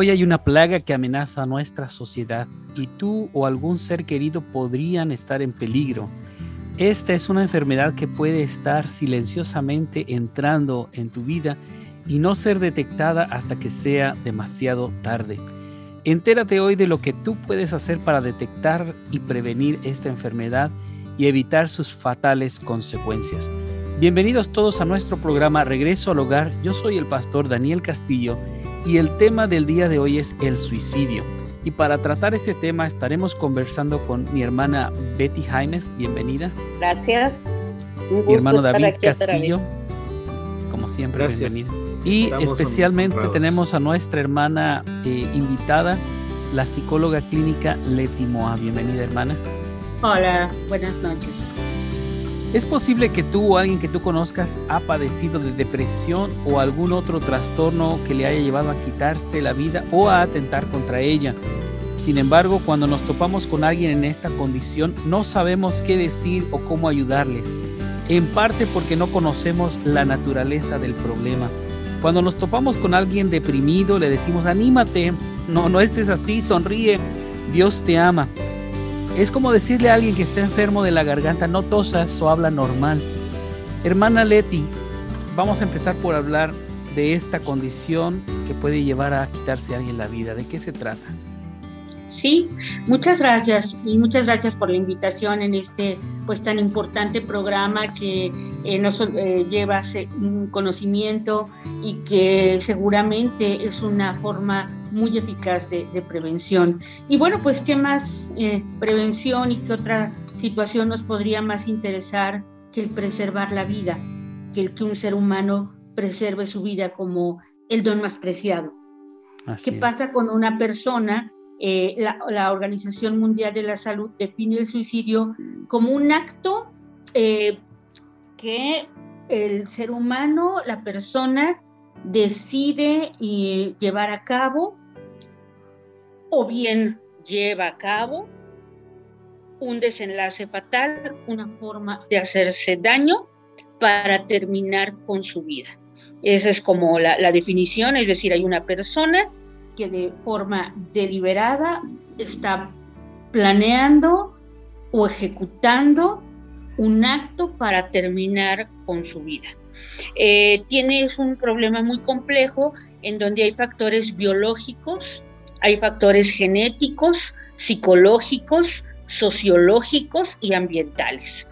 Hoy hay una plaga que amenaza a nuestra sociedad y tú o algún ser querido podrían estar en peligro. Esta es una enfermedad que puede estar silenciosamente entrando en tu vida y no ser detectada hasta que sea demasiado tarde. Entérate hoy de lo que tú puedes hacer para detectar y prevenir esta enfermedad y evitar sus fatales consecuencias. Bienvenidos todos a nuestro programa Regreso al Hogar. Yo soy el pastor Daniel Castillo y el tema del día de hoy es el suicidio. Y para tratar este tema estaremos conversando con mi hermana Betty Jaimes. Bienvenida. Gracias. mi hermano David Castillo. Como siempre, bienvenido. Y especialmente tenemos a nuestra hermana eh, invitada, la psicóloga clínica Leti Moa. Bienvenida, hermana. Hola, buenas noches. ¿Es posible que tú o alguien que tú conozcas ha padecido de depresión o algún otro trastorno que le haya llevado a quitarse la vida o a atentar contra ella? Sin embargo, cuando nos topamos con alguien en esta condición, no sabemos qué decir o cómo ayudarles, en parte porque no conocemos la naturaleza del problema. Cuando nos topamos con alguien deprimido, le decimos, anímate, no, no estés así, sonríe, Dios te ama. Es como decirle a alguien que está enfermo de la garganta, no tosas o habla normal. Hermana Leti, vamos a empezar por hablar de esta condición que puede llevar a quitarse a alguien la vida. ¿De qué se trata? Sí, muchas gracias y muchas gracias por la invitación en este pues tan importante programa que eh, nos eh, lleva un conocimiento y que seguramente es una forma muy eficaz de, prevención. Y bueno, pues qué más eh, prevención y qué otra situación nos podría más interesar que el preservar la vida, que el que un ser humano preserve su vida como el don más preciado. ¿Qué pasa con una persona? Eh, la, Organización Mundial de la Salud define el suicidio como un acto eh, que el ser humano, la persona, decide llevar a cabo o bien lleva a cabo un desenlace fatal, una forma de hacerse daño para terminar con su vida. Esa es como la, definición, es decir, hay una persona que de forma deliberada está planeando o ejecutando un acto para terminar con su vida. Eh, tienes un problema muy complejo en donde hay factores biológicos, hay factores genéticos, psicológicos, sociológicos y ambientales.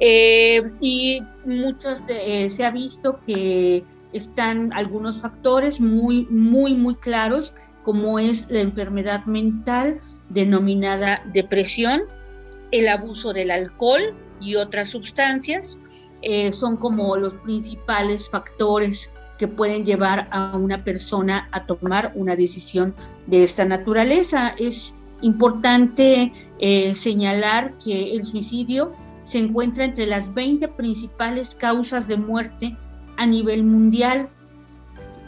Eh, y muchos eh, se ha visto que están algunos factores muy, muy, muy claros, como es la enfermedad mental denominada depresión, el abuso del alcohol y otras sustancias, eh, son como los principales factores que pueden llevar a una persona a tomar una decisión de esta naturaleza. Es importante eh, señalar que el suicidio se encuentra entre las 20 principales causas de muerte a nivel mundial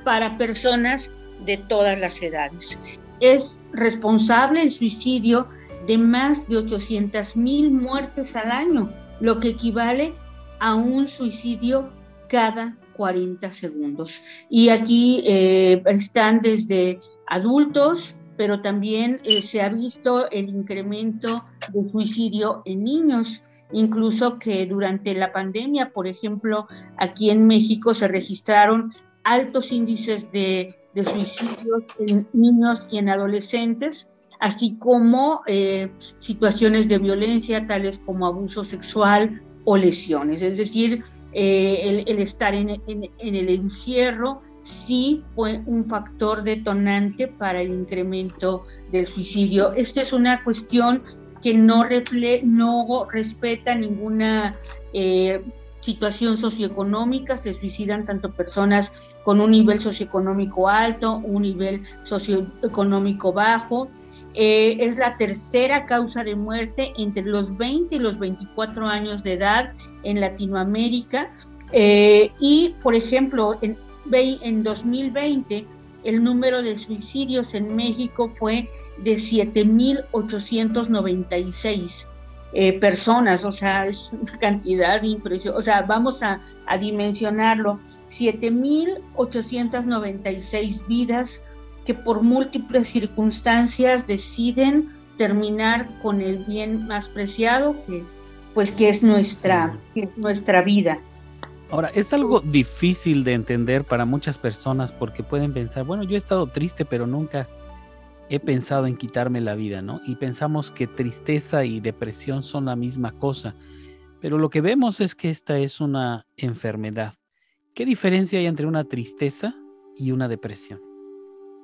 para personas de todas las edades. Es responsable el suicidio de más de 800 mil muertes al año, lo que equivale a un suicidio cada 40 segundos. Y aquí eh, están desde adultos, pero también eh, se ha visto el incremento de suicidio en niños, incluso que durante la pandemia, por ejemplo, aquí en México se registraron altos índices de, de suicidios en niños y en adolescentes, así como eh, situaciones de violencia tales como abuso sexual o lesiones. Es decir, eh, el, estar en, el encierro sí fue un factor detonante para el incremento del suicidio. Esta es una cuestión que no, no respeta ninguna eh, situación socioeconómica, se suicidan tanto personas con un nivel socioeconómico alto, un nivel socioeconómico bajo. Eh, es la tercera causa de muerte entre los 20 y los 24 años de edad en Latinoamérica. Eh, y, por ejemplo, en, en 2020 el número de suicidios en México fue de 7.896 eh, personas, o sea, es una cantidad impresionante, o sea, vamos a, a dimensionarlo, 7.896 vidas que por múltiples circunstancias deciden terminar con el bien más preciado que pues que es nuestra, que es nuestra vida. Ahora, es algo difícil de entender para muchas personas porque pueden pensar, bueno, yo he estado triste, pero nunca he pensado en quitarme la vida, ¿no? Y pensamos que tristeza y depresión son la misma cosa, pero lo que vemos es que esta es una enfermedad. ¿Qué diferencia hay entre una tristeza y una depresión?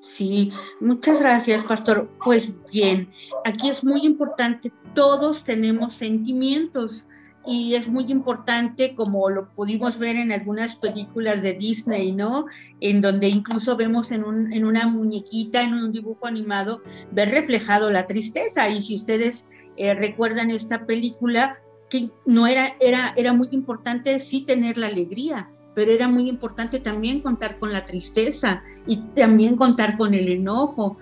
Sí, muchas gracias, pastor. Pues bien, aquí es muy importante, todos tenemos sentimientos y es muy importante, como lo pudimos ver en algunas películas de Disney, ¿no? En donde incluso vemos en, un, en una muñequita, en un dibujo animado, ver reflejado la tristeza. Y si ustedes eh, recuerdan esta película, que no era, era, era muy importante sí tener la alegría, pero era muy importante también contar con la tristeza y también contar con el enojo.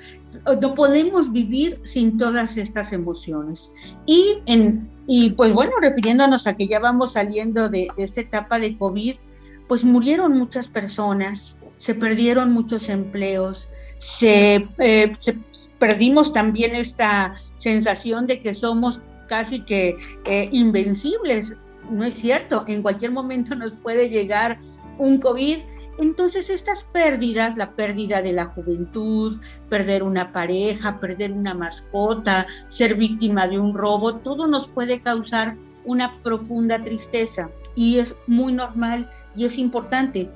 No podemos vivir sin todas estas emociones. Y, en, y pues bueno, refiriéndonos a que ya vamos saliendo de, esta etapa de COVID, pues murieron muchas personas, se perdieron muchos empleos, se, eh, perdimos también esta sensación de que somos casi que eh, invencibles no es cierto, en cualquier momento nos puede llegar un COVID. Entonces estas pérdidas, la pérdida de la juventud, perder una pareja, perder una mascota, ser víctima de un robo, todo nos puede causar una profunda tristeza y es muy normal y es importante.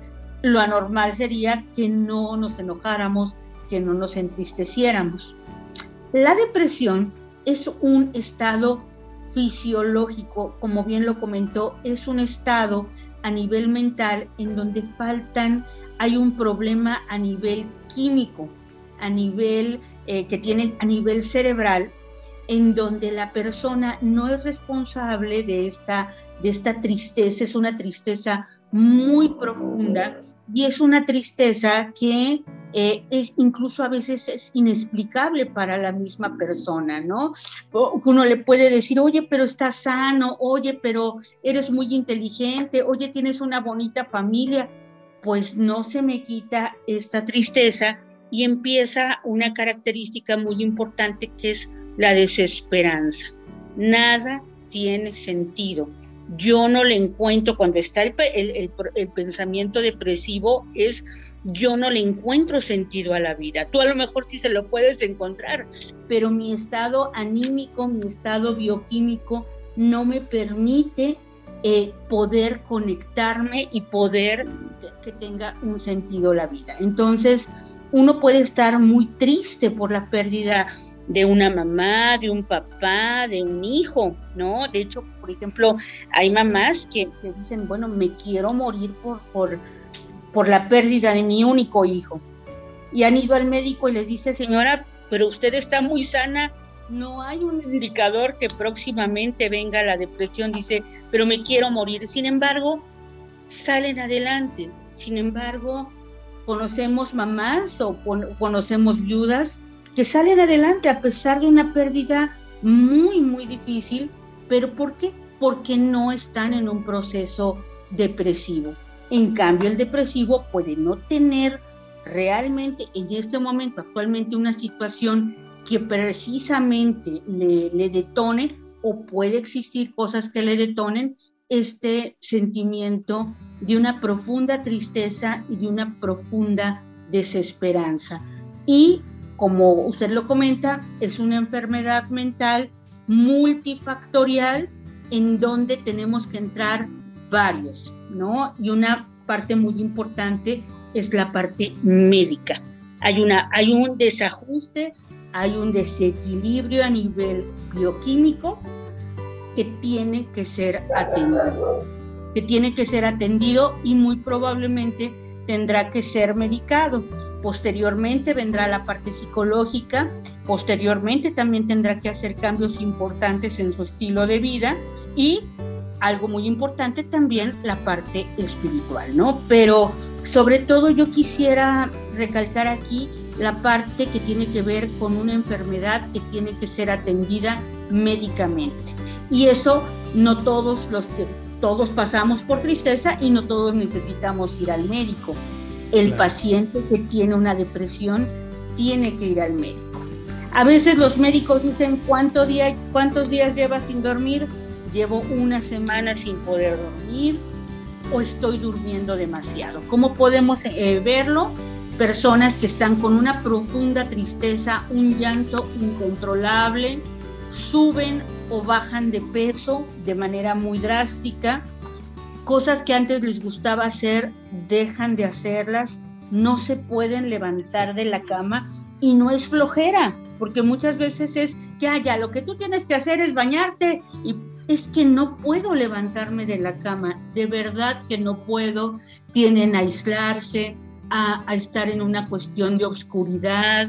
Lo anormal sería que no nos enojáramos, que no nos entristeciéramos. La depresión es un estado fisiológico, como bien lo comentó, es un estado a nivel mental en donde faltan, hay un problema a nivel químico, a nivel eh, que tiene a nivel cerebral, en donde la persona no es responsable de esta, de esta tristeza, es una tristeza muy profunda y es una tristeza que eh, es incluso a veces es inexplicable para la misma persona, ¿no? Uno le puede decir, oye, pero estás sano, oye, pero eres muy inteligente, oye, tienes una bonita familia, pues no se me quita esta tristeza y empieza una característica muy importante que es la desesperanza. Nada tiene sentido yo no le encuentro, cuando está el, el, pensamiento depresivo, es yo no le encuentro sentido a la vida. Tú a lo mejor sí se lo puedes encontrar, pero mi estado anímico, mi estado bioquímico no me permite eh, poder conectarme y poder que tenga un sentido la vida. Entonces, uno puede estar muy triste por la pérdida de una mamá, de un papá, de un hijo, ¿no? De hecho, por ejemplo, hay mamás que, dicen, bueno, me quiero morir por, por, por la pérdida de mi único hijo. Y han ido al médico y les dice, señora, pero usted está muy sana, no hay un indicador que próximamente venga la depresión, dice, pero me quiero morir. Sin embargo, salen adelante. Sin embargo, conocemos mamás o conocemos viudas que salen adelante a pesar de una pérdida muy, muy difícil. ¿Pero por qué? Porque no están en un proceso depresivo. En cambio, el depresivo puede no tener realmente en este momento, actualmente, una situación que precisamente le, detone o puede existir cosas que le detonen este sentimiento de una profunda tristeza y de una profunda desesperanza. Y como usted lo comenta, es una enfermedad mental multifactorial en donde tenemos que entrar varios, ¿no? Y una parte muy importante es la parte médica. Hay, una, hay un desajuste, hay un desequilibrio a nivel bioquímico que tiene que ser atendido, que tiene que ser atendido y muy probablemente tendrá que ser medicado. Posteriormente vendrá la parte psicológica, posteriormente también tendrá que hacer cambios importantes en su estilo de vida y algo muy importante también la parte espiritual, ¿no? Pero sobre todo yo quisiera recalcar aquí la parte que tiene que ver con una enfermedad que tiene que ser atendida médicamente. Y eso no todos los que todos pasamos por tristeza y no todos necesitamos ir al médico. El paciente que tiene una depresión tiene que ir al médico. A veces los médicos dicen, ¿cuánto día, ¿cuántos días llevas sin dormir? Llevo una semana sin poder dormir o estoy durmiendo demasiado. ¿Cómo podemos eh, verlo? Personas que están con una profunda tristeza, un llanto incontrolable, suben o bajan de peso de manera muy drástica, cosas que antes les gustaba hacer, dejan de hacerlas, no se pueden levantar de la cama y no es flojera, porque muchas veces es, ya, ya, lo que tú tienes que hacer es bañarte y es que no puedo levantarme de la cama, de verdad que no puedo, tienen a aislarse, a, a estar en una cuestión de obscuridad,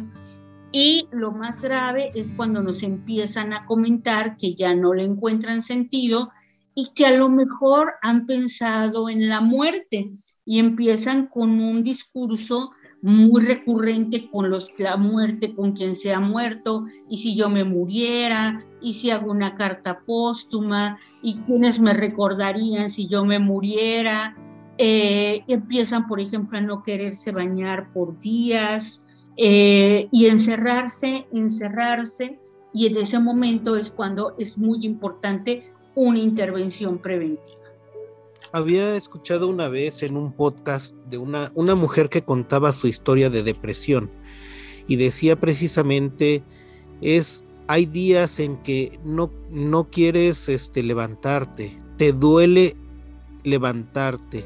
y lo más grave es cuando nos empiezan a comentar que ya no le encuentran sentido y que a lo mejor han pensado en la muerte y empiezan con un discurso muy recurrente con los, la muerte, con quien se ha muerto, y si yo me muriera, y si hago una carta póstuma, y quienes me recordarían si yo me muriera. Eh, empiezan, por ejemplo, a no quererse bañar por días eh, y encerrarse, encerrarse, y en ese momento es cuando es muy importante una intervención preventiva. Había escuchado una vez en un podcast de una, una mujer que contaba su historia de depresión y decía precisamente es hay días en que no, no quieres este, levantarte, te duele levantarte.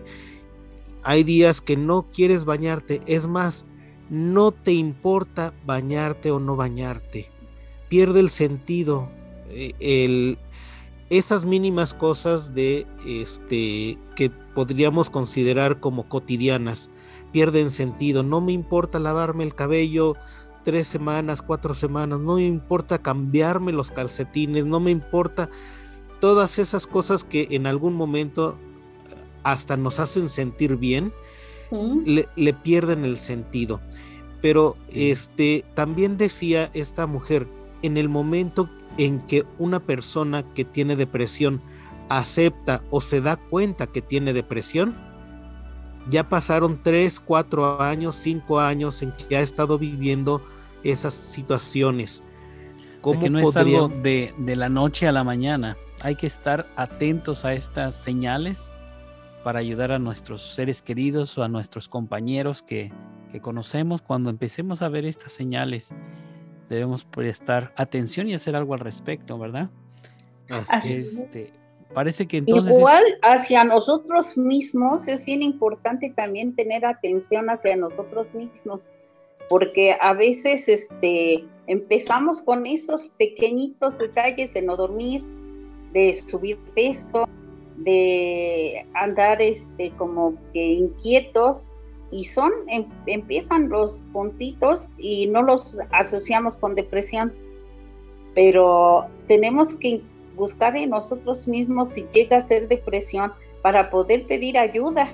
Hay días que no quieres bañarte, es más, no te importa bañarte o no bañarte. Pierde el sentido, eh, el, esas mínimas cosas de este que podríamos considerar como cotidianas. Pierden sentido. No me importa lavarme el cabello tres semanas, cuatro semanas, no me importa cambiarme los calcetines, no me importa todas esas cosas que en algún momento hasta nos hacen sentir bien, le, le, pierden el sentido. Pero este también decía esta mujer, en el momento en que una persona que tiene depresión acepta o se da cuenta que tiene depresión, ya pasaron tres, cuatro años, cinco años en que ha estado viviendo esas situaciones. ¿Cómo que no es algo de, de, la noche a la mañana. Hay que estar atentos a estas señales para ayudar a nuestros seres queridos o a nuestros compañeros que, que conocemos. Cuando empecemos a ver estas señales, debemos prestar atención y hacer algo al respecto, ¿verdad? Este, parece que entonces... Igual hacia nosotros mismos es bien importante también tener atención hacia nosotros mismos, porque a veces este, empezamos con esos pequeñitos detalles de no dormir, de subir peso, de andar este, como que inquietos y son, em, empiezan los puntitos y no los asociamos con depresión, pero tenemos que buscar en nosotros mismos si llega a ser depresión para poder pedir ayuda,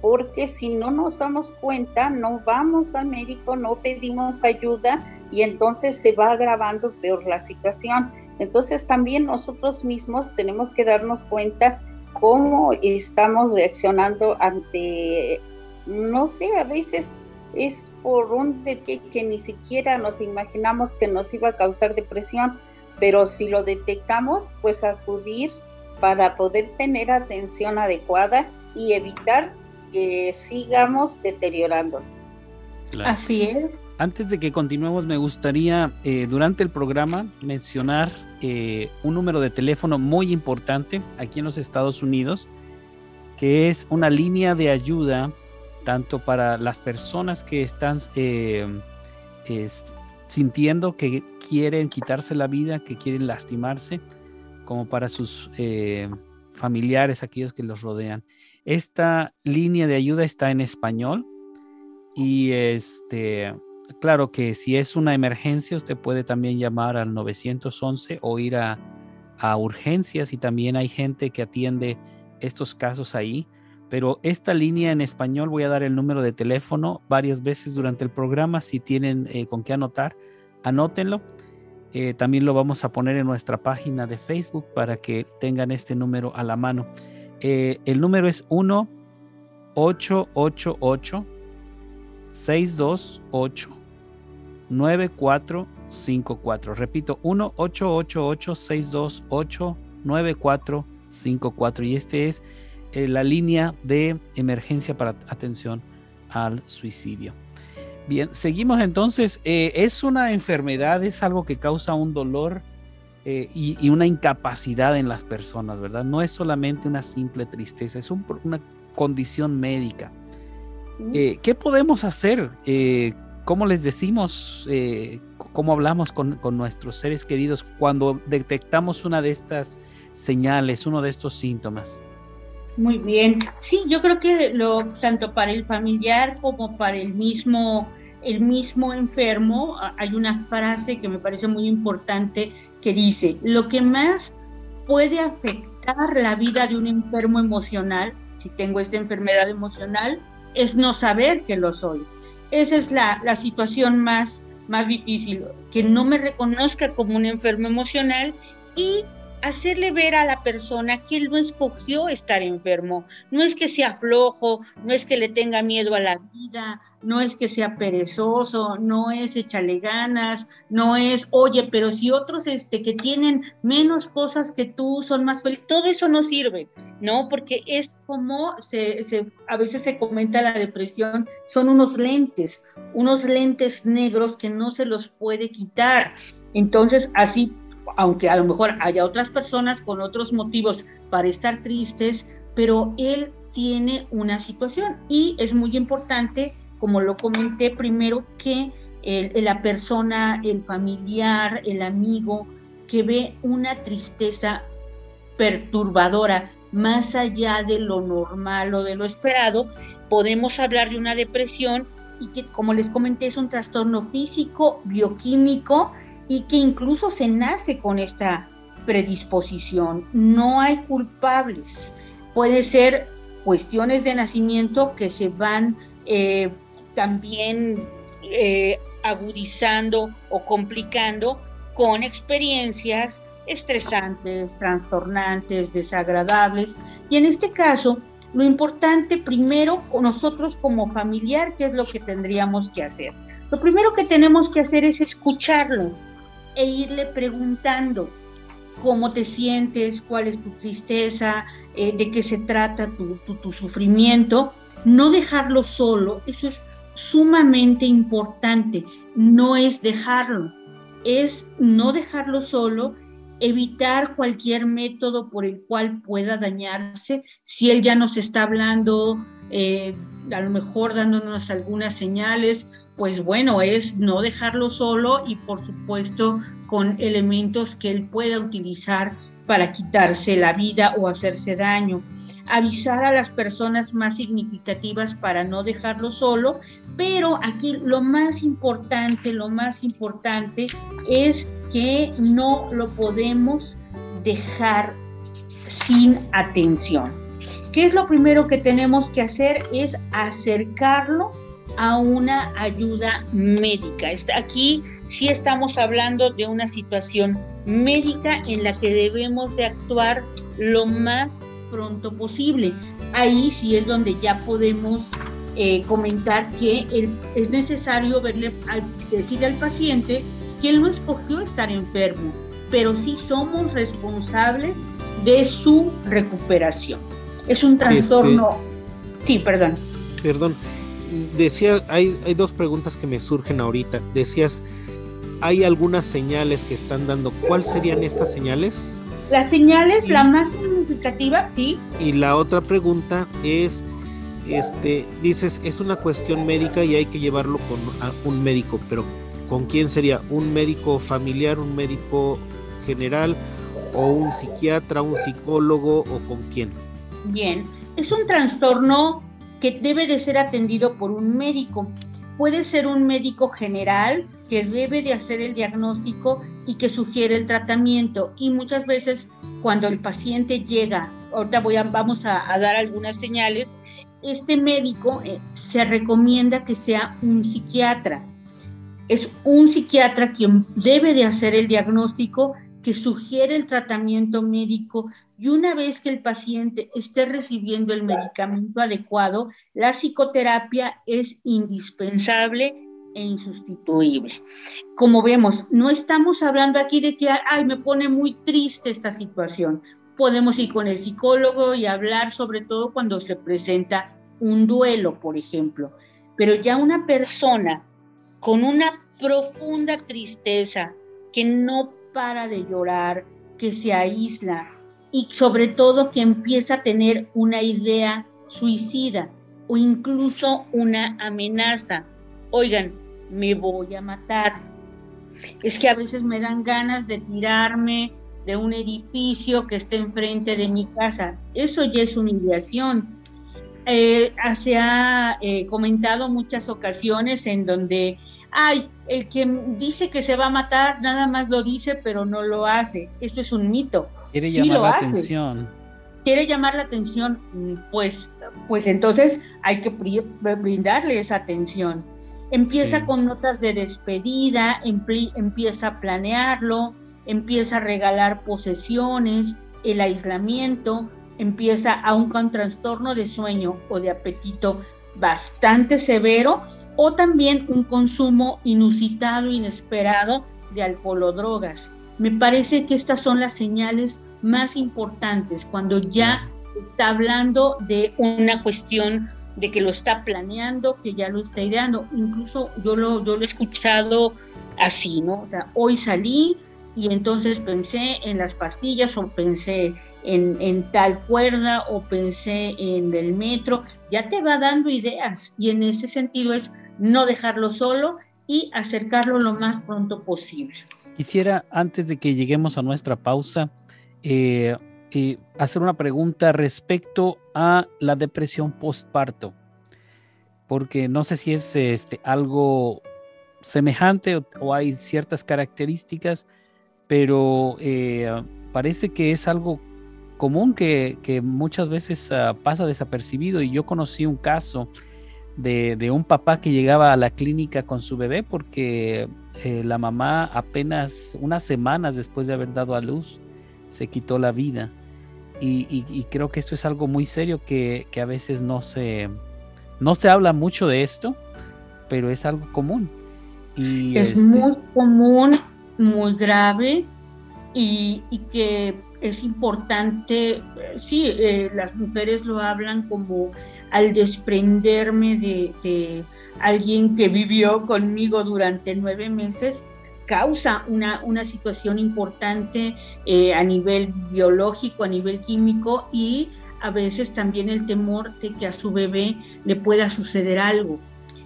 porque si no nos damos cuenta, no vamos al médico, no pedimos ayuda y entonces se va agravando peor la situación. Entonces también nosotros mismos tenemos que darnos cuenta cómo estamos reaccionando ante no sé, a veces es por un detalle que ni siquiera nos imaginamos que nos iba a causar depresión, pero si lo detectamos, pues acudir para poder tener atención adecuada y evitar que sigamos deteriorándonos. Así es. Antes de que continuemos, me gustaría eh, durante el programa mencionar eh, un número de teléfono muy importante aquí en los Estados Unidos, que es una línea de ayuda tanto para las personas que están eh, sintiendo que quieren quitarse la vida, que quieren lastimarse, como para sus eh, familiares, aquellos que los rodean. Esta línea de ayuda está en español y este, claro que si es una emergencia, usted puede también llamar al 911 o ir a, a urgencias y también hay gente que atiende estos casos ahí pero esta línea en español voy a dar el número de teléfono varias veces durante el programa. Si tienen eh, con qué anotar, anótenlo. Eh, también lo vamos a poner en nuestra página de Facebook para que tengan este número a la mano. Eh, el número es 1 888 628 9454. Repito, 1-888-628-9454. Y este es eh, la línea de emergencia para atención al suicidio. Bien, seguimos entonces. Eh, es una enfermedad, es algo que causa un dolor eh, y, una incapacidad en las personas, ¿verdad? No es solamente una simple tristeza, es una condición médica. ¿Qué podemos hacer? ¿Cómo les decimos, cómo hablamos con, con, nuestros seres queridos cuando detectamos una de estas señales, uno de estos síntomas? Muy bien. Sí, yo creo que lo tanto para el familiar como para el mismo el mismo enfermo, hay una frase que me parece muy importante que dice, lo que más puede afectar la vida de un enfermo emocional, si tengo esta enfermedad emocional, es no saber que lo soy. Esa es la, la situación más, más difícil, que no me reconozca como un enfermo emocional y hacerle ver a la persona que él no escogió estar enfermo. No es que sea flojo, no es que le tenga miedo a la vida, no es que sea perezoso, no es échale ganas, no es, oye, pero si otros este, que tienen menos cosas que tú son más felices, todo eso no sirve, ¿no? Porque es como se, se, a veces se comenta la depresión, son unos lentes, unos lentes negros que no se los puede quitar. Entonces, así aunque a lo mejor haya otras personas con otros motivos para estar tristes, pero él tiene una situación. Y es muy importante, como lo comenté primero, que la persona, el familiar, el amigo, que ve una tristeza perturbadora más allá de lo normal o de lo esperado, podemos hablar de una depresión y que, como les comenté, es un trastorno físico, bioquímico, y que incluso se nace con esta predisposición. No hay culpables. Puede ser cuestiones de nacimiento que se van eh, también eh, agudizando o complicando con experiencias estresantes, trastornantes, desagradables. Y en este caso, lo importante primero, nosotros como familiar, ¿qué es lo que tendríamos que hacer? Lo primero que tenemos que hacer es escucharlo, e irle preguntando cómo te sientes, cuál es tu tristeza, eh, de qué se trata tu, tu, sufrimiento. No dejarlo solo, eso es sumamente importante. No es dejarlo, es no dejarlo solo, evitar cualquier método por el cual pueda dañarse. Si él ya nos está hablando, eh, a lo mejor dándonos algunas señales pues bueno, es no dejarlo solo y por supuesto con elementos que él pueda utilizar para quitarse la vida o hacerse daño. Avisar a las personas más significativas para no dejarlo solo, pero aquí lo más importante, lo más importante es que no lo podemos dejar sin atención. ¿Qué es lo primero que tenemos que hacer? Es acercarlo a una ayuda médica. Aquí sí estamos hablando de una situación médica en la que debemos de actuar lo más pronto posible. Ahí sí es donde ya podemos eh, comentar que es necesario verle, decirle al paciente que él no escogió estar enfermo, pero sí somos responsables de su recuperación. Es un trastorno. Este, sí, perdón. Perdón, decía, hay, hay dos preguntas que me surgen ahorita. Decías, hay algunas señales que están dando. ¿Cuáles serían estas señales? Las señales, la más significativa, sí. Y la otra pregunta es, este, dices, es una cuestión médica y hay que llevarlo con un médico, pero ¿con quién sería? ¿Un médico familiar, un médico general o un psiquiatra, un psicólogo o con quién? Bien, es un trastorno que debe de ser atendido por un médico. Puede ser un médico general que debe de hacer el diagnóstico y que sugiere el tratamiento. Y muchas veces cuando el paciente llega, ahorita voy a, vamos a, dar algunas señales, este médico eh, se recomienda que sea un psiquiatra. Es un psiquiatra quien debe de hacer el diagnóstico que sugiere el tratamiento médico y una vez que el paciente esté recibiendo el medicamento adecuado, la psicoterapia es indispensable e insustituible. Como vemos, no estamos hablando aquí de que, ay, me pone muy triste esta situación. Podemos ir con el psicólogo y hablar sobre todo cuando se presenta un duelo, por ejemplo. Pero ya una persona con una profunda tristeza, que no para de llorar, que se aísla y sobre todo que empieza a tener una idea suicida o incluso una amenaza. Oigan, me voy a matar. Es que a veces me dan ganas de tirarme de un edificio que esté enfrente de mi casa. Eso ya es una ideación. Eh, se ha eh, comentado muchas ocasiones en donde, ay, el que dice que se va a matar nada más lo dice, pero no lo hace. Eso es un mito. Quiere llamar la atención. Quiere llamar la atención, pues, pues entonces hay que brindarle esa atención. Empieza con notas de despedida, empieza a planearlo, empieza a regalar posesiones, el aislamiento, empieza aún con trastorno de sueño o de apetito bastante severo o también un consumo inusitado, inesperado de alcohol o drogas. Me parece que estas son las señales más importantes cuando ya está hablando de una cuestión de que lo está planeando, que ya lo está ideando. Incluso yo lo, yo lo he escuchado así, ¿no? O sea, hoy salí y entonces pensé en las pastillas o pensé en, en, tal cuerda o pensé en el metro, ya te va dando ideas y en ese sentido es no dejarlo solo y acercarlo lo más pronto posible. Quisiera, antes de que lleguemos a nuestra pausa, eh, hacer una pregunta respecto a la depresión postparto, porque no sé si es este, algo semejante o, hay ciertas características, pero eh, parece que es algo común que, muchas veces ah, pasa desapercibido y yo conocí un caso de, de, un papá que llegaba a la clínica con su bebé porque eh, la mamá apenas unas semanas después de haber dado a luz se quitó la vida. Y, creo que esto es algo muy serio que, a veces no se, no se habla mucho de esto, pero es algo común. Y es este muy común, muy grave y, que es importante, sí, eh, las mujeres lo hablan como al desprenderme de alguien que vivió conmigo durante nueve meses, causa una, una situación importante eh, a nivel biológico, a nivel químico y a veces también el temor de que a su bebé le pueda suceder algo.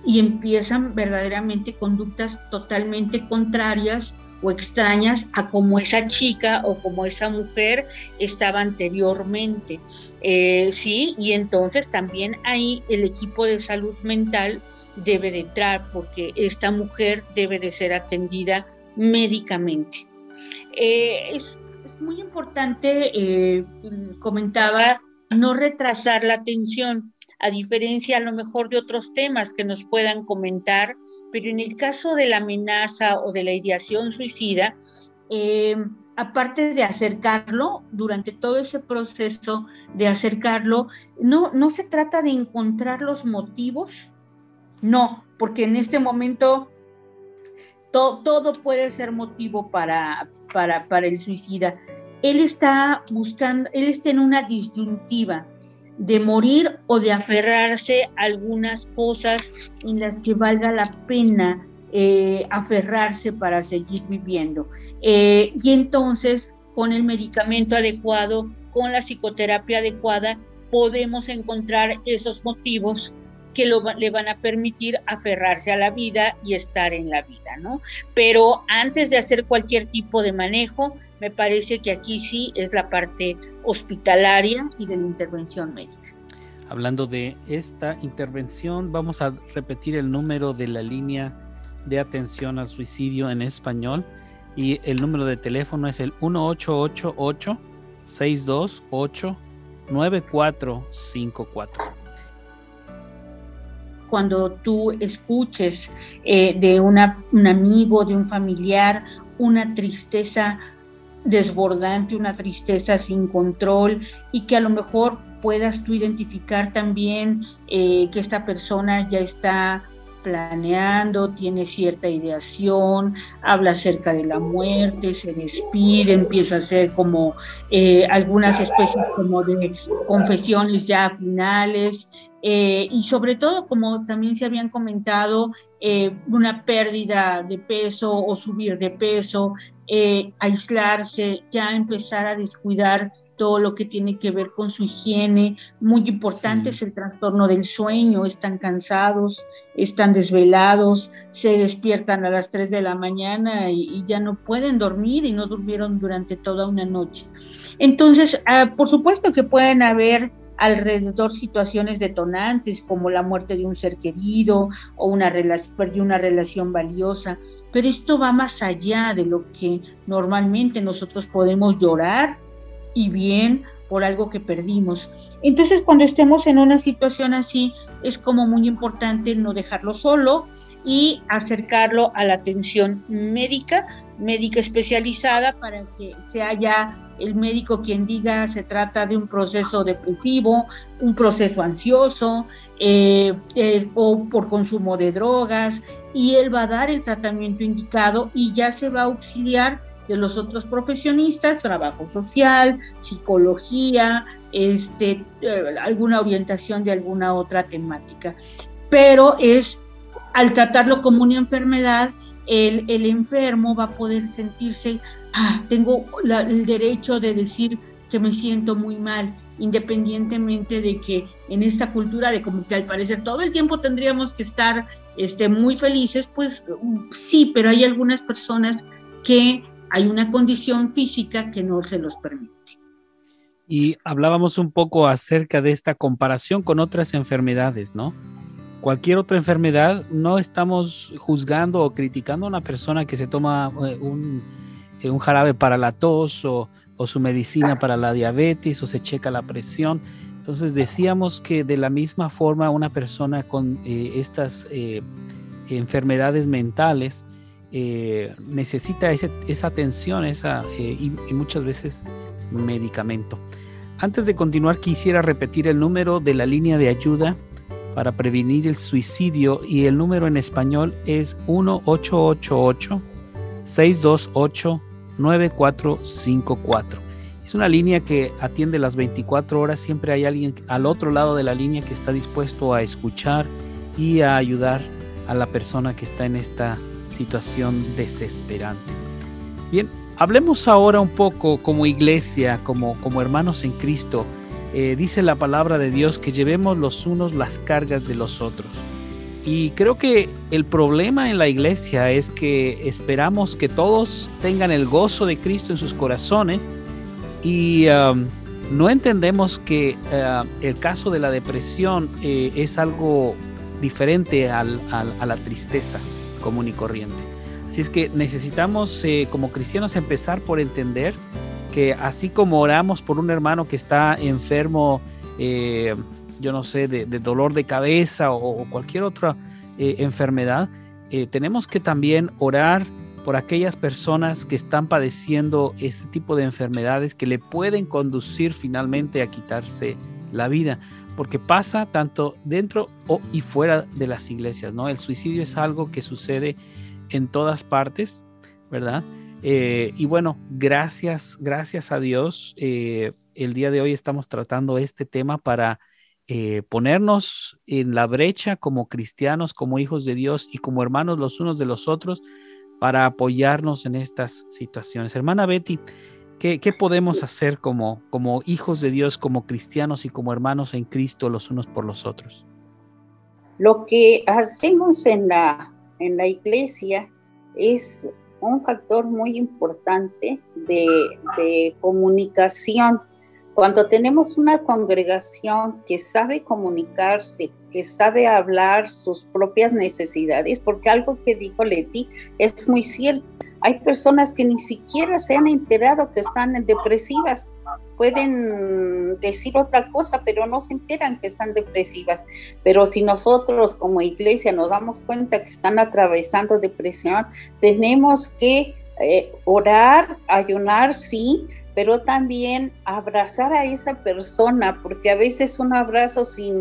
Y empiezan verdaderamente conductas totalmente contrarias o extrañas a como esa chica o como esa mujer estaba anteriormente. Eh, sí, y entonces también ahí el equipo de salud mental debe de entrar porque esta mujer debe de ser atendida médicamente. Eh, es, muy importante, eh, comentaba, no retrasar la atención, a diferencia a lo mejor de otros temas que nos puedan comentar, pero en el caso de la amenaza o de la ideación suicida, eh, aparte de acercarlo, durante todo ese proceso de acercarlo, no, no se trata de encontrar los motivos, no, porque en este momento todo, puede ser motivo para, para, para el suicida. Él está buscando, él está en una disyuntiva de morir o de aferrarse a algunas cosas en las que valga la pena eh, aferrarse para seguir viviendo. Eh, y entonces, con el medicamento adecuado, con la psicoterapia adecuada, podemos encontrar esos motivos que le van a permitir aferrarse a la vida y estar en la vida, ¿no? Pero antes de hacer cualquier tipo de manejo, me parece que aquí sí es la parte hospitalaria y de la intervención médica. Hablando de esta intervención, vamos a repetir el número de la línea de atención al suicidio en español y el número de teléfono es el 1888 628 9454 cuando tú escuches eh, de un amigo, de un familiar, una tristeza desbordante, una tristeza sin control y que a lo mejor puedas tú identificar también eh, que esta persona ya está planeando, tiene cierta ideación, habla acerca de la muerte, se despide, empieza a hacer como eh, algunas especies como de confesiones ya finales eh, y sobre todo, como también se habían comentado, eh, una pérdida de peso o subir de peso, aislarse, ya empezar a descuidar todo lo que tiene que ver con su higiene. Muy importante es el trastorno del sueño, están cansados, están desvelados, se despiertan a las 3 de la mañana y, ya no pueden dormir y no durmieron durante toda una noche. Entonces, ah, por supuesto que pueden haber alrededor situaciones detonantes como la muerte de un ser querido o una relación, una relación valiosa, pero esto va más allá de lo que normalmente nosotros podemos llorar y bien por algo que perdimos. Entonces, cuando estemos en una situación así, es como muy importante no dejarlo solo y acercarlo a la atención médica, médica especializada, para que sea ya el médico quien diga se trata de un proceso depresivo, un proceso ansioso eh, o por consumo de drogas, y él va a dar el tratamiento indicado y ya se va a auxiliar de los otros profesionistas, trabajo social, psicología, este, eh, alguna orientación de alguna otra temática. Pero es, al tratarlo como una enfermedad, el, el enfermo va a poder sentirse, ah, tengo el derecho de decir que me siento muy mal, independientemente de que en esta cultura de como que al parecer todo el tiempo tendríamos que estar este, muy felices, pues sí, pero hay algunas personas que hay una condición física que no se los permite. Y hablábamos un poco acerca de esta comparación con otras enfermedades, ¿no? Cualquier otra enfermedad, no estamos juzgando o criticando a una persona que se toma eh, un, eh, un jarabe para la tos o, o, su medicina para la diabetes o se checa la presión. Entonces decíamos que de la misma forma una persona con eh, estas enfermedades mentales, eh, necesita esa atención esa, eh, y, muchas veces medicamento. Antes de continuar, quisiera repetir el número de la línea de ayuda para prevenir el suicidio y el número en español es 1888-628-9454. Es una línea que atiende las 24 horas, siempre hay alguien al otro lado de la línea que está dispuesto a escuchar y a ayudar a la persona que está en esta situación desesperante. Bien, hablemos ahora un poco como iglesia, como, como hermanos en Cristo. Eh, dice la palabra de Dios que llevemos los unos las cargas de los otros. Y creo que el problema en la iglesia es que esperamos que todos tengan el gozo de Cristo en sus corazones y um, no entendemos que uh, el caso de la depresión eh, es algo diferente a la tristeza común y corriente. Así es que necesitamos eh, como cristianos empezar por entender que así como oramos por un hermano que está enfermo, eh, yo no sé, de, dolor de cabeza o, cualquier otra eh, enfermedad, tenemos que también orar por aquellas personas que están padeciendo este tipo de enfermedades que le pueden conducir finalmente a quitarse la vida porque pasa tanto dentro o, y fuera de las iglesias, ¿no? El suicidio es algo que sucede en todas partes, ¿verdad? Eh, y bueno, gracias, gracias a Dios, eh, el día de hoy estamos tratando este tema para eh, ponernos en la brecha como cristianos, como hijos de Dios y como hermanos los unos de los otros para apoyarnos en estas situaciones. Hermana Betty, ¿Qué, podemos hacer como, hijos de Dios, como cristianos y como hermanos en Cristo los unos por los otros? Lo que hacemos en la, iglesia es un factor muy importante de comunicación. Cuando tenemos una congregación que sabe comunicarse, que sabe hablar sus propias necesidades, porque algo que dijo Leti es muy cierto hay personas que ni siquiera se han enterado que están depresivas. Pueden decir otra cosa, pero no se enteran que están depresivas. Pero si nosotros como iglesia nos damos cuenta que están atravesando depresión, tenemos que eh, orar, ayunar, sí, pero también abrazar a esa persona, porque a veces un abrazo sin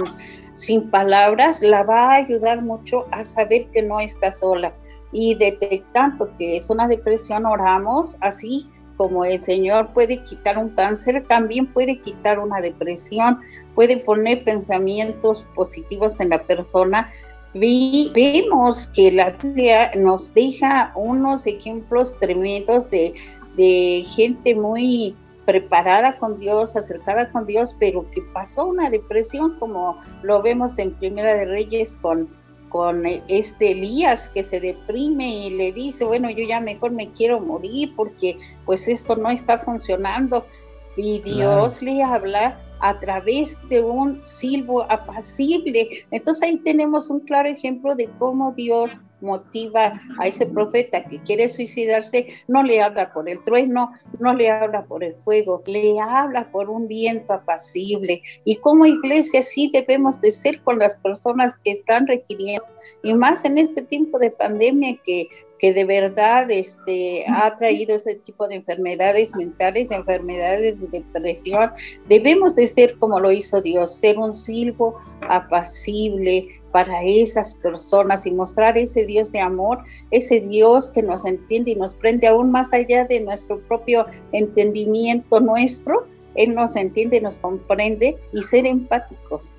sin palabras, la va a ayudar mucho a saber que no está sola. Y detectando que es una depresión, oramos así como el Señor puede quitar un cáncer, también puede quitar una depresión, puede poner pensamientos positivos en la persona. Vemos que la Biblia nos deja unos ejemplos tremendos de, de gente muy preparada con Dios, acercada con Dios, pero que pasó una depresión, como lo vemos en Primera de Reyes con con este Elías que se deprime y le dice, bueno, yo ya mejor me quiero morir porque pues esto no está funcionando. Y Dios le habla a través de un silbo apacible. Entonces ahí tenemos un claro ejemplo de cómo Dios motiva a ese profeta que quiere suicidarse, no le habla por el trueno, no le habla por el fuego, le habla por un viento apacible. Y como iglesia sí debemos de ser con las personas que están requiriendo, y más en este tiempo de pandemia que que de verdad este, ha traído ese tipo de enfermedades mentales, enfermedades de depresión. Debemos de ser como lo hizo Dios, ser un silbo apacible para esas personas y mostrar ese Dios de amor, ese Dios que nos entiende y nos prende aún más allá de nuestro propio entendimiento nuestro. Él nos entiende, nos comprende y ser empáticos.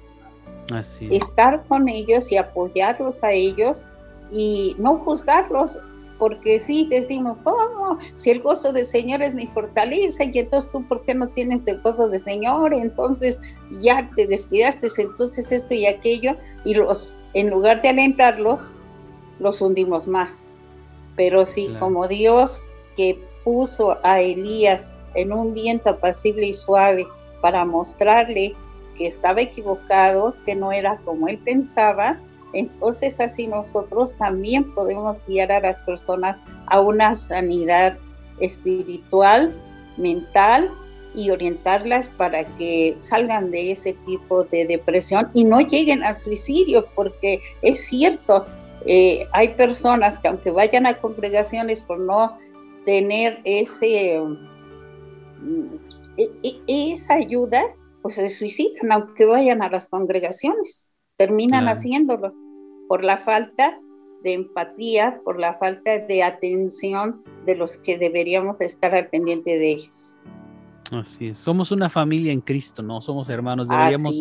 Así Estar con ellos y apoyarlos a ellos y no juzgarlos, porque sí decimos, ¿cómo? Si el gozo del Señor es mi fortaleza, y entonces tú, ¿por qué no tienes el gozo del Señor? Entonces ya te descuidaste, entonces esto y aquello, y los, en lugar de alentarlos, los hundimos más. Pero sí, como Dios que puso a Elías en un viento apacible y suave para mostrarle que estaba equivocado, que no era como él pensaba, entonces así nosotros también podemos guiar a las personas a una sanidad espiritual, mental y orientarlas para que salgan de ese tipo de depresión y no lleguen al suicidio, porque es cierto, eh, hay personas que aunque vayan a congregaciones por no tener ese mm, e, e, esa ayuda, pues se suicidan aunque vayan a las congregaciones, terminan haciéndolo por la falta de empatía, por la falta de atención de los que deberíamos estar al pendiente de ellos. Así es, somos una familia en Cristo, ¿no? Somos hermanos, deberíamos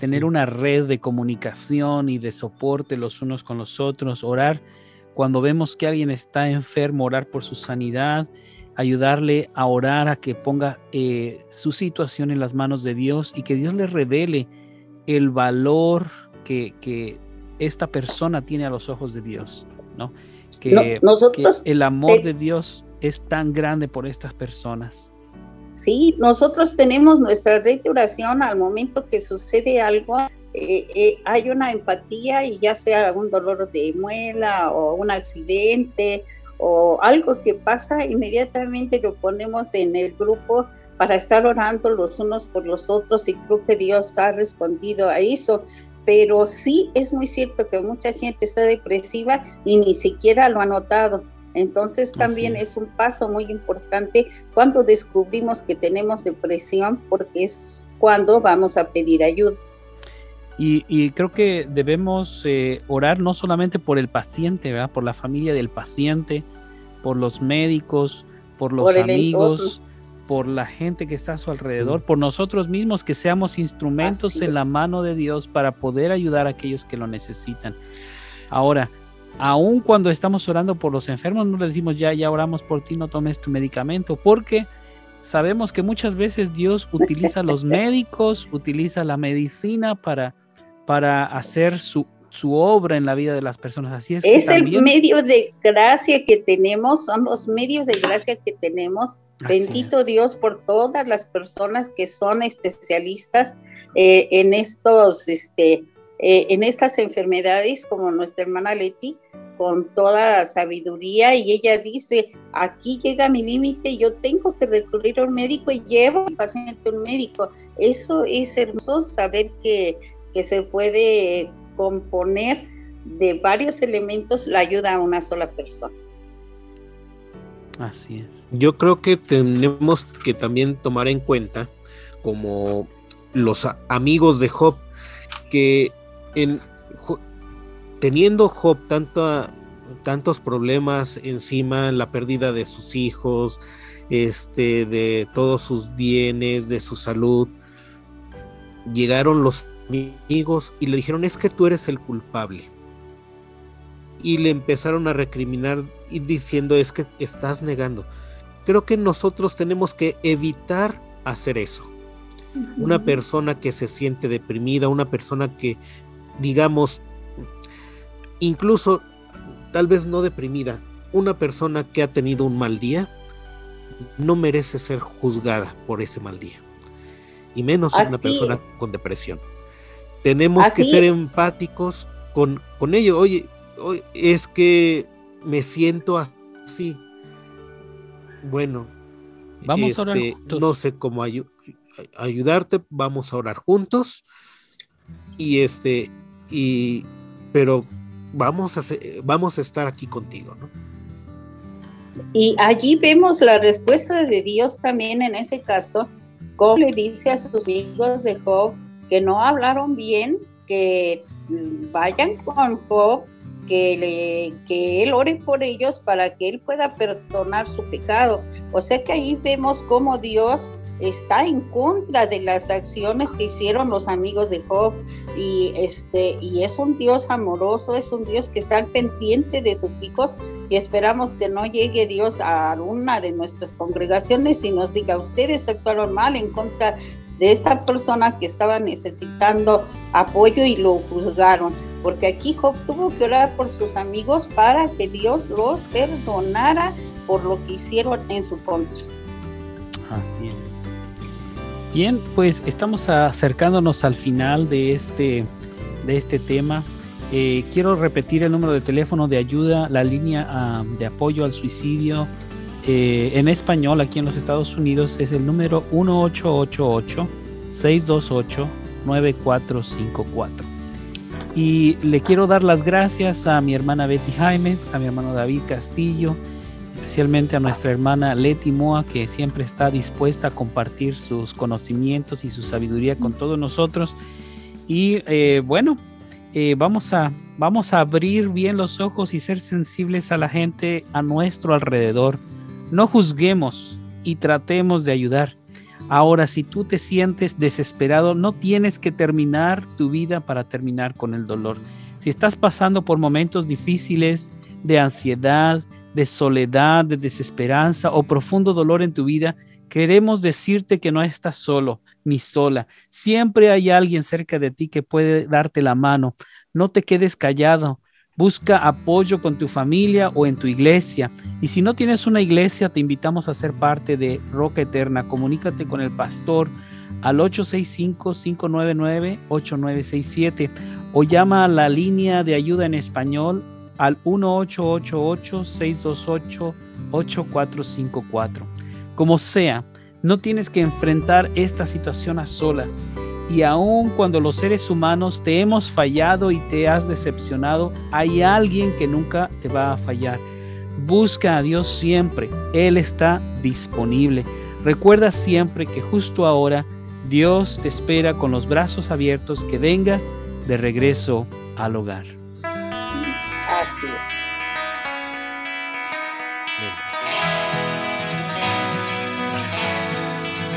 tener una red de comunicación y de soporte los unos con los otros, orar cuando vemos que alguien está enfermo, orar por su sanidad, ayudarle a orar a que ponga eh, su situación en las manos de Dios y que Dios le revele el valor que, que esta persona tiene a los ojos de Dios, ¿no? Que, nosotros el amor de Dios es tan grande por estas personas. Sí, nosotros tenemos nuestra red de oración al momento que sucede algo, eh, eh, hay una empatía y ya sea un dolor de muela o un accidente o algo que pasa, inmediatamente lo ponemos en el grupo para estar orando los unos por los otros y creo que Dios ha respondido a eso pero sí es muy cierto que mucha gente está depresiva y ni siquiera lo ha notado. Entonces también es. un paso muy importante cuando descubrimos que tenemos depresión porque es cuando vamos a pedir ayuda. Y, creo que debemos eh, orar no solamente por el paciente, ¿verdad? por la familia del paciente, por los médicos, por los amigos, por la gente que está a su alrededor, por nosotros mismos, que seamos instrumentos en la mano de Dios para poder ayudar a aquellos que lo necesitan. Ahora, aun cuando estamos orando por los enfermos, no le decimos ya, ya oramos por ti, no tomes tu medicamento, porque sabemos que muchas veces Dios utiliza los médicos, utiliza la medicina para, para hacer su, su obra en la vida de las personas. Así es. Es el medio de gracia que tenemos, son los medios de gracia que tenemos Bendito Dios por todas las personas que son especialistas eh, en estos, este, eh, en estas enfermedades, como nuestra hermana Leti, con toda sabiduría, y ella dice, aquí llega mi límite, yo tengo que recurrir a un médico y llevo al paciente a un médico. Eso es hermoso, saber que, que se puede componer de varios elementos la ayuda a una sola persona. Así es. Yo creo que tenemos que también tomar en cuenta como los amigos de Job que en, teniendo Job tanto, tantos problemas encima, la pérdida de sus hijos, este, de todos sus bienes, de su salud, llegaron los amigos y le dijeron, es que tú eres el culpable. Y le empezaron a recriminar y diciendo, es que estás negando. Creo que nosotros tenemos que evitar hacer eso. Una persona que se siente deprimida, una persona que, digamos, incluso tal vez no deprimida, una persona que ha tenido un mal día, no merece ser juzgada por ese mal día. Y menos una persona con depresión. Tenemos que ser empáticos con, con ello. Oye, es que me siento así. Bueno, vamos a orar este, no sé cómo ayudarte, vamos a orar juntos. Y este, y, pero vamos a, vamos a estar aquí contigo, ¿no? Y allí vemos la respuesta de Dios también en ese caso, como le dice a sus hijos de Job que no hablaron bien, que vayan con Job, que, le, que él ore por ellos para que él pueda perdonar su pecado. O sea que ahí vemos cómo Dios está en contra de las acciones que hicieron los amigos de Job y este y es un Dios amoroso, es un Dios que está pendiente de sus hijos y esperamos que no llegue Dios a una de nuestras congregaciones y nos diga ustedes actuaron mal en contra de esta persona que estaba necesitando apoyo y lo juzgaron, porque aquí Job tuvo que orar por sus amigos para que Dios los perdonara por lo que hicieron en su contra. Así es. Bien, pues estamos acercándonos al final de este, de este tema. Eh, quiero repetir el número de teléfono de ayuda, la línea ah, de apoyo al suicidio eh, en español aquí en los Estados Unidos es el número 1888-628-9454. Y le quiero dar las gracias a mi hermana Betty Jaimes, a mi hermano David Castillo, especialmente a nuestra hermana Leti Moa, que siempre está dispuesta a compartir sus conocimientos y su sabiduría con todos nosotros. Y eh, bueno, eh, vamos, a, vamos a abrir bien los ojos y ser sensibles a la gente a nuestro alrededor. No juzguemos y tratemos de ayudar. Ahora, si tú te sientes desesperado, no tienes que terminar tu vida para terminar con el dolor. Si estás pasando por momentos difíciles de ansiedad, de soledad, de desesperanza o profundo dolor en tu vida, queremos decirte que no estás solo ni sola. Siempre hay alguien cerca de ti que puede darte la mano. No te quedes callado. Busca apoyo con tu familia o en tu iglesia. Y si no tienes una iglesia, te invitamos a ser parte de Roca Eterna. Comunícate con el pastor al 865-599-8967 o llama a la línea de ayuda en español al 1888-628-8454. Como sea, no tienes que enfrentar esta situación a solas. Y aun cuando los seres humanos te hemos fallado y te has decepcionado, hay alguien que nunca te va a fallar. Busca a Dios siempre. Él está disponible. Recuerda siempre que justo ahora Dios te espera con los brazos abiertos que vengas de regreso al hogar. Así es.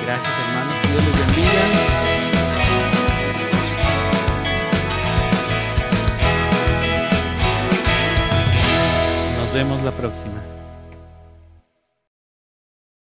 Gracias, hermanos. Dios les vemos la próxima.